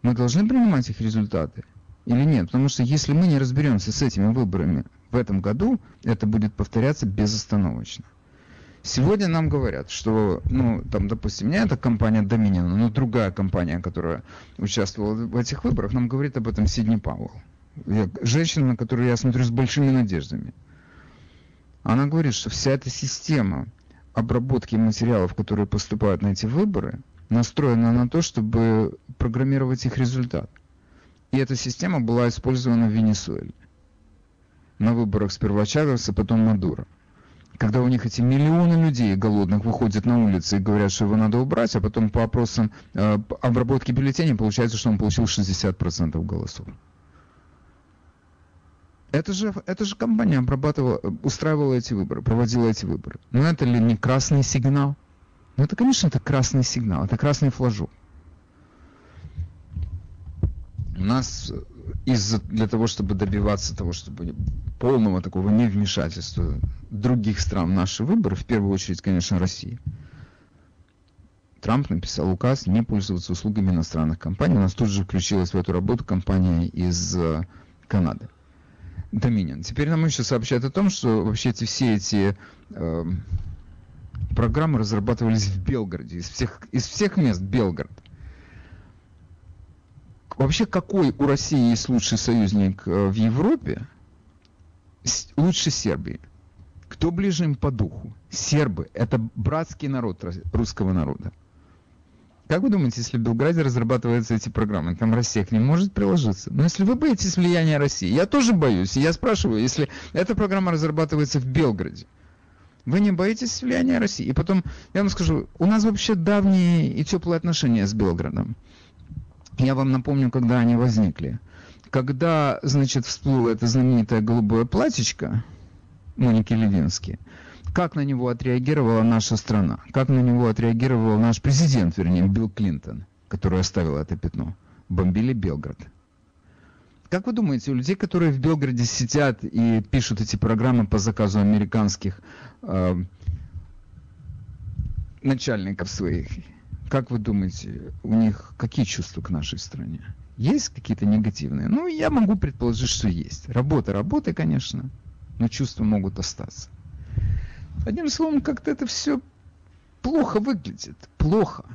Speaker 2: Мы должны принимать их результаты или нет? Потому что если мы не разберемся с этими выборами в этом году, это будет повторяться безостановочно. Сегодня нам говорят, что, ну, там, допустим, не эта компания Dominion, но другая компания, которая участвовала в этих выборах, нам говорит об этом Сидни Пауэлл. Я- женщина, на которую я смотрю с большими надеждами. Она говорит, что вся эта система обработки материалов, которые поступают на эти выборы, настроена на то, чтобы программировать их результат. И эта система была использована в Венесуэле. На выборах сперва Чавеса, потом Мадуро. Когда у них эти миллионы людей голодных выходят на улицы и говорят, что его надо убрать, а потом по опросам э, обработки бюллетеней получается, что он получил 60% голосов. Это же, это же компания обрабатывала, э, устраивала эти выборы, проводила эти выборы. Но это ли не красный сигнал? Ну это, конечно, это красный сигнал, это красный флажок. У нас э, из для того, чтобы добиваться того, чтобы полного такого невмешательства других стран в наши выборы, в первую очередь, конечно, России, Трамп написал указ не пользоваться услугами иностранных компаний. У нас тут же включилась в эту работу компания из э, Канады. Dominion. Теперь нам еще сообщают о том, что вообще эти, все эти э, программы разрабатывались в Белгороде, из всех, из всех мест Белгород. Вообще, какой у России есть лучший союзник э, в Европе? С- лучше Сербии. Кто ближе им по духу? Сербы. Это братский народ русского народа. Как вы думаете, если в Белграде разрабатываются эти программы, там Россия к ним может приложиться? Но если вы боитесь влияния России, я тоже боюсь. Я спрашиваю, если эта программа разрабатывается в Белграде, вы не боитесь влияния России? И потом, я вам скажу, у нас вообще давние и теплые отношения с Белградом. Я вам напомню, когда они возникли. Когда, значит, всплыло это знаменитое голубое платьечко Моники Левински, как на него отреагировала наша страна? Как на него отреагировал наш президент, вернее, Билл Клинтон, который оставил это пятно? Бомбили Белград. Как вы думаете, у людей, которые в Белграде сидят и пишут эти программы по заказу американских э, начальников своих, как вы думаете, у них какие чувства к нашей стране? Есть какие-то негативные? Ну, я могу предположить, что есть. Работа работой, конечно, но чувства могут остаться. Одним словом, как-то это все плохо выглядит. Плохо.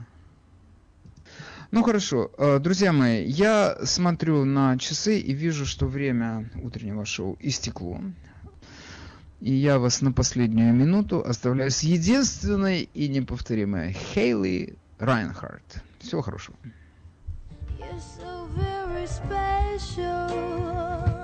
Speaker 2: Ну хорошо, э, друзья мои, я смотрю на часы и вижу, что время утреннего шоу истекло. И я вас на последнюю минуту оставляю с единственной и неповторимой Хейли Райнхард. Всего хорошего.
Speaker 3: You're so very special.